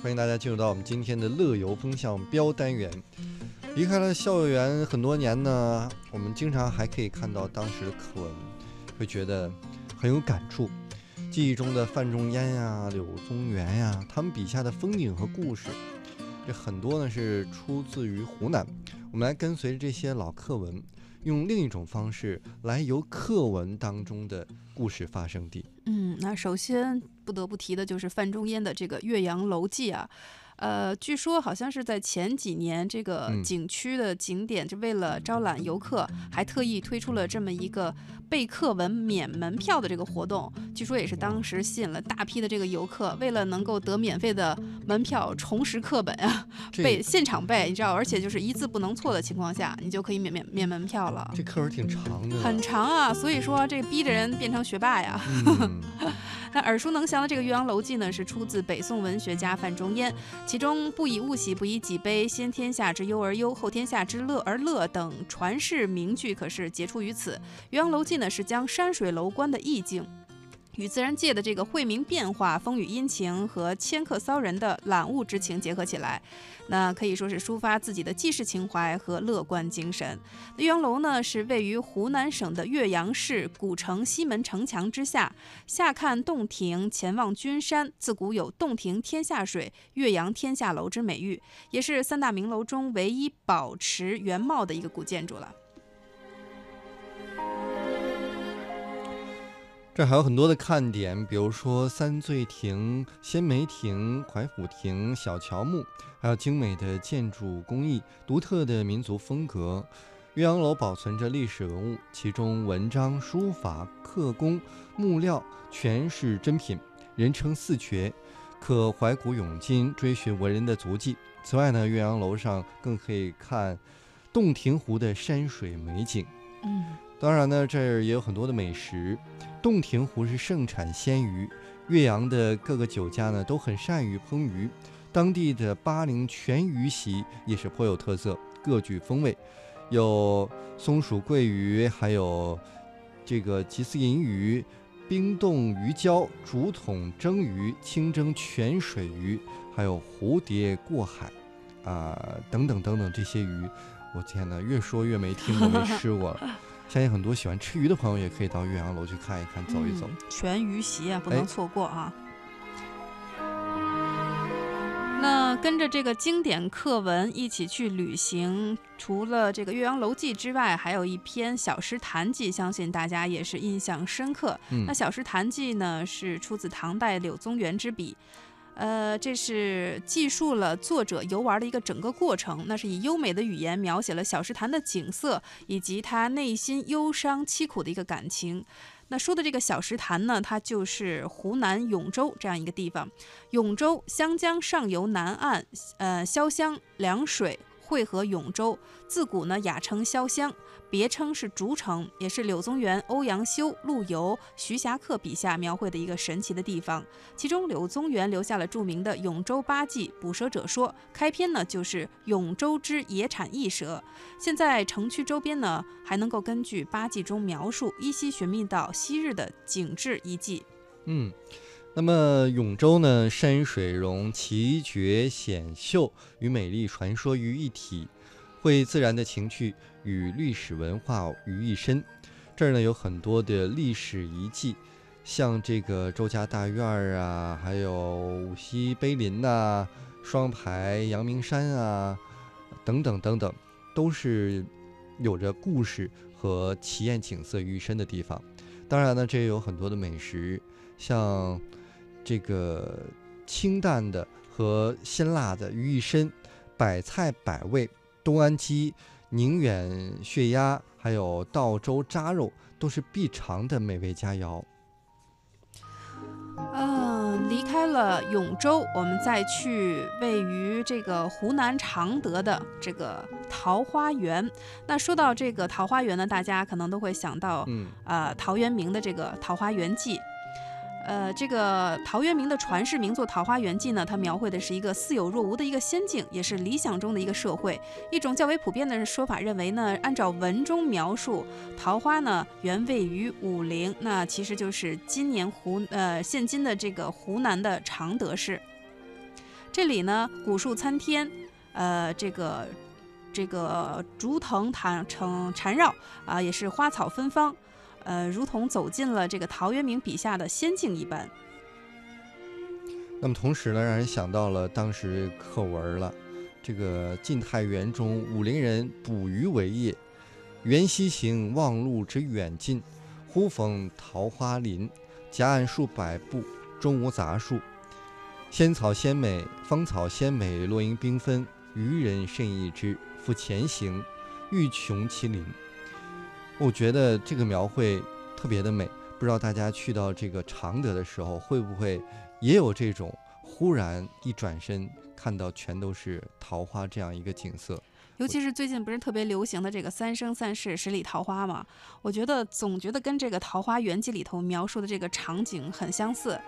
欢迎大家进入到我们今天的乐游风向标单元。离开了校园很多年呢，我们经常还可以看到当时的课文，会觉得很有感触。记忆中的范仲淹呀、柳宗元呀，他们笔下的风景和故事，这很多呢是出自于湖南。我们来跟随这些老课文，用另一种方式来由课文当中的故事发生地。嗯，那首先不得不提的就是范仲淹的这个《岳阳楼记》啊。呃，据说好像是在前几年，这个景区的景点就为了招揽游客，还特意推出了这么一个背课文免门票的这个活动。据说也是当时吸引了大批的这个游客，为了能够得免费的门票，重拾课本啊，背现场背，你知道，而且就是一字不能错的情况下，你就可以免免免门票了。这课文挺长的，很长啊，所以说这逼着人变成学霸呀。那耳熟能详的这个《岳阳楼记》呢，是出自北宋文学家范仲淹。其中“不以物喜，不以己悲，先天下之忧而忧，后天下之乐而乐”等传世名句，可是杰出于此。《岳阳楼记》呢，是将山水楼观的意境。与自然界的这个晦明变化、风雨阴晴和迁客骚人的览物之情结合起来，那可以说是抒发自己的济世情怀和乐观精神。岳阳楼呢，是位于湖南省的岳阳市古城西门城墙之下，下看洞庭，前望君山。自古有“洞庭天下水，岳阳天下楼”之美誉，也是三大名楼中唯一保持原貌的一个古建筑了。这还有很多的看点，比如说三醉亭、仙梅亭、怀府亭、小乔木，还有精美的建筑工艺、独特的民族风格。岳阳楼保存着历史文物，其中文章、书法、刻工、木料全是珍品，人称四绝，可怀古咏今，追寻文人的足迹。此外呢，岳阳楼上更可以看洞庭湖的山水美景。嗯，当然呢，这儿也有很多的美食。洞庭湖是盛产鲜鱼，岳阳的各个酒家呢都很善于烹鱼，当地的巴陵全鱼席也是颇有特色，各具风味，有松鼠桂鱼，还有这个吉丝银鱼、冰冻鱼胶、竹筒蒸鱼、清蒸泉水鱼，还有蝴蝶过海，啊，等等等等这些鱼，我天哪，越说越没听过，没吃过了。相信很多喜欢吃鱼的朋友也可以到岳阳楼去看一看、走一走。全鱼席啊，不能错过啊！那跟着这个经典课文一起去旅行，除了这个《岳阳楼记》之外，还有一篇《小石潭记》，相信大家也是印象深刻。那《小石潭记》呢，是出自唐代柳宗元之笔。呃，这是记述了作者游玩的一个整个过程，那是以优美的语言描写了小石潭的景色以及他内心忧伤凄苦的一个感情。那说的这个小石潭呢，它就是湖南永州这样一个地方。永州湘江上游南岸，呃，潇湘凉水。汇合永州，自古呢雅称潇湘，别称是竹城，也是柳宗元、欧阳修、陆游、徐霞客笔下描绘的一个神奇的地方。其中，柳宗元留下了著名的《永州八记》，捕蛇者说，开篇呢就是永州之野产异蛇。现在城区周边呢，还能够根据八记中描述，依稀寻觅到昔日的景致遗迹。嗯。那么永州呢，山水融奇绝险秀与美丽传说于一体，会自然的情趣与历史文化于一身。这儿呢有很多的历史遗迹，像这个周家大院啊，还有五溪碑林呐、双排阳明山啊，等等等等，都是有着故事和奇艳景色于一身的地方。当然呢，这也有很多的美食，像。这个清淡的和辛辣的于一身，百菜百味，东安鸡、宁远血鸭，还有道州扎肉，都是必尝的美味佳肴。嗯，离开了永州，我们再去位于这个湖南常德的这个桃花源。那说到这个桃花源呢，大家可能都会想到，嗯，啊，陶渊明的这个《桃花源记》。呃，这个陶渊明的传世名作《桃花源记》呢，它描绘的是一个似有若无的一个仙境，也是理想中的一个社会。一种较为普遍的说法认为呢，按照文中描述，桃花呢原位于武陵，那其实就是今年湖呃现今的这个湖南的常德市。这里呢，古树参天，呃，这个这个竹藤缠成缠绕啊，也是花草芬芳，呃，如同走进了这个陶渊明笔下的仙境一般。那么同时呢，让人想到了当时课文了。这个晋太元中，武陵人捕鱼为业，缘溪行，忘路之远近，忽逢桃花林，夹岸数百步，中无杂树，仙草鲜美，芳草鲜美，落英缤纷，渔人甚异之。复前行，欲穷其林。我觉得这个描绘特别的美，不知道大家去到这个常德的时候，会不会也有这种忽然一转身。看到全都是桃花这样一个景色，尤其是最近不是特别流行的这个“三生三世十里桃花”吗？我觉得总觉得跟这个《桃花源记》里头描述的这个场景很相似，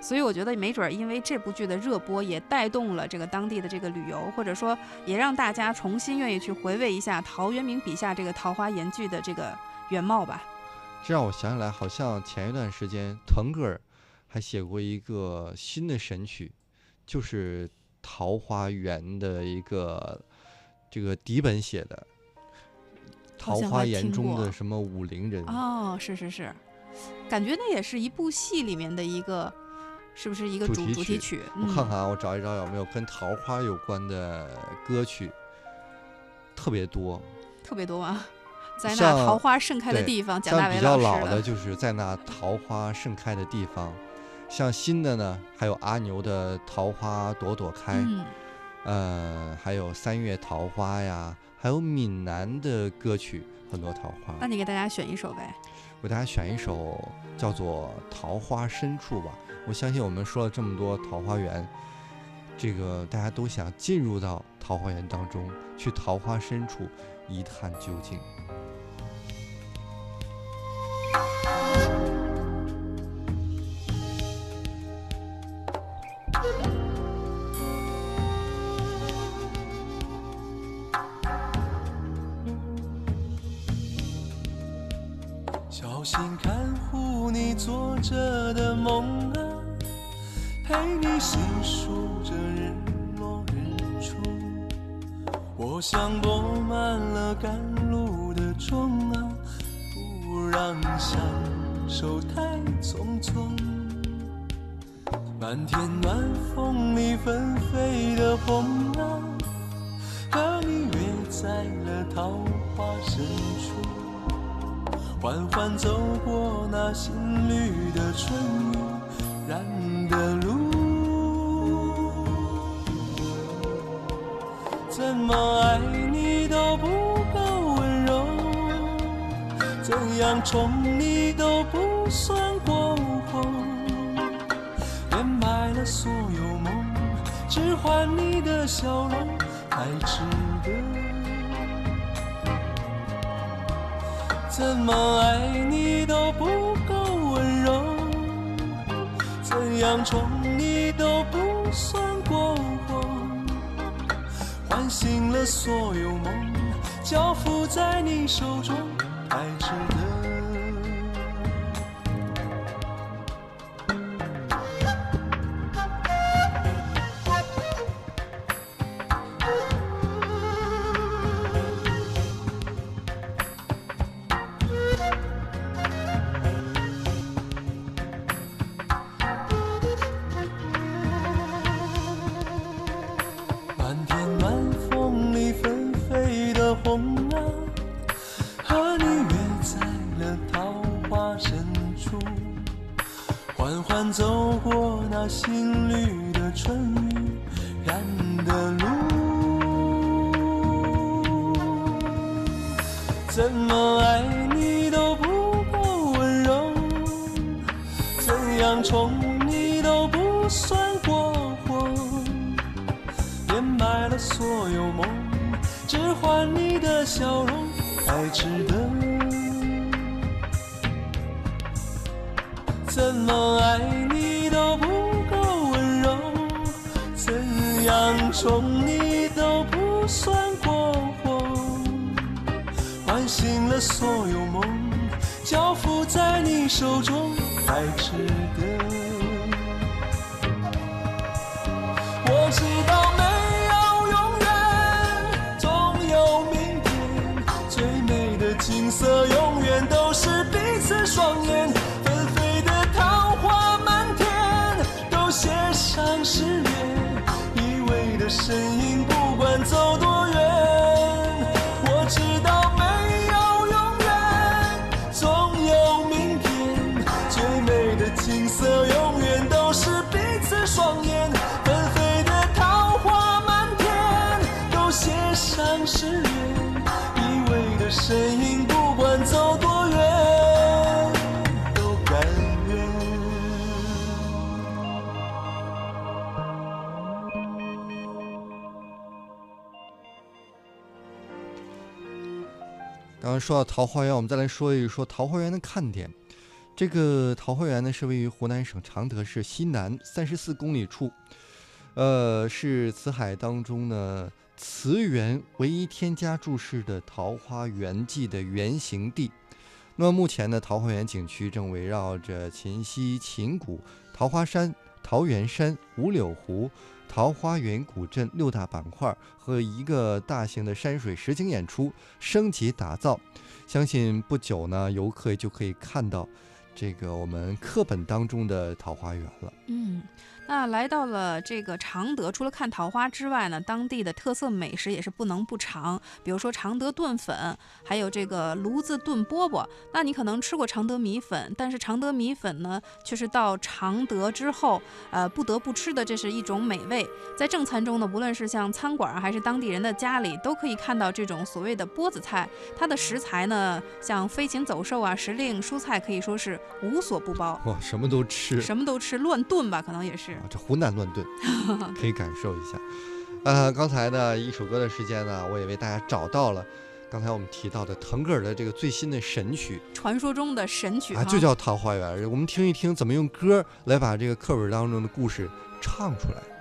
所以我觉得没准因为这部剧的热播，也带动了这个当地的这个旅游，或者说也让大家重新愿意去回味一下陶渊明笔下这个桃花源剧的这个原貌吧。这让我想起来，好像前一段时间腾格尔还写过一个新的神曲，就是。桃花源的一个这个底本写的，桃花源中的什么武陵人哦，是是是，感觉那也是一部戏里面的一个，是不是一个主主题曲？我看看啊，我找一找有没有跟桃花有关的歌曲，特别多，特别多啊，在那桃花盛开的地方，像比较老的就是在那桃花盛开的地方。像新的呢，还有阿牛的《桃花朵朵开》，呃，还有三月桃花呀，还有闽南的歌曲很多桃花。那你给大家选一首呗？我给大家选一首叫做《桃花深处》吧。我相信我们说了这么多桃花源，这个大家都想进入到桃花源当中，去桃花深处一探究竟。请看护你做着的梦啊，陪你细数着日落日出。我像落满了赶路的钟啊，不让享受太匆匆。漫天暖风里纷飞的红啊，和你约在了桃花深处。缓缓走过那新绿的春染的路，怎么爱你都不够温柔，怎样宠你都不算过火，掩埋了所有梦，只换你的笑容，还值得。怎么爱你都不够温柔怎样宠你都不算过火。唤醒了所有梦交付在你手中太值得走过那新绿的春雨染的路，怎么爱你都不够温柔，怎样宠你都不算过火，掩埋了所有梦，只换你的笑容，还值得。怎么爱？宠你都不算过火唤醒了所有梦交付在你手中才值得。我知道刚刚说到桃花源，我们再来说一说桃花源的看点。这个桃花源呢，是位于湖南省常德市西南三十四公里处，呃，是辞海当中呢词源唯一添加注释的《桃花源记》的原型地。那么目前呢，桃花源景区正围绕着秦溪、秦谷、桃花山、桃源山、五柳湖、桃花源古镇六大板块和一个大型的山水实景演出升级打造。相信不久呢，游客就可以看到。这个我们课本当中的桃花源了。嗯。那来到了这个常德，除了看桃花之外呢，当地的特色美食也是不能不尝。比如说常德炖粉，还有这个炉子炖饽饽。那你可能吃过常德米粉，但是常德米粉呢，却是到常德之后，呃，不得不吃的，这是一种美味。在正餐中呢，无论是像餐馆还是当地人的家里，都可以看到这种所谓的波子菜。它的食材呢，像飞禽走兽啊、时令蔬菜，可以说是无所不包。哇，什么都吃，什么都吃，乱炖吧，可能也是。这胡南乱炖，可以感受一下。呃，刚才呢一首歌的时间呢，我也为大家找到了刚才我们提到的腾格尔的这个最新的神曲，传说中的神曲啊，就叫《桃花源》。我们听一听怎么用歌来把这个课本当中的故事唱出来。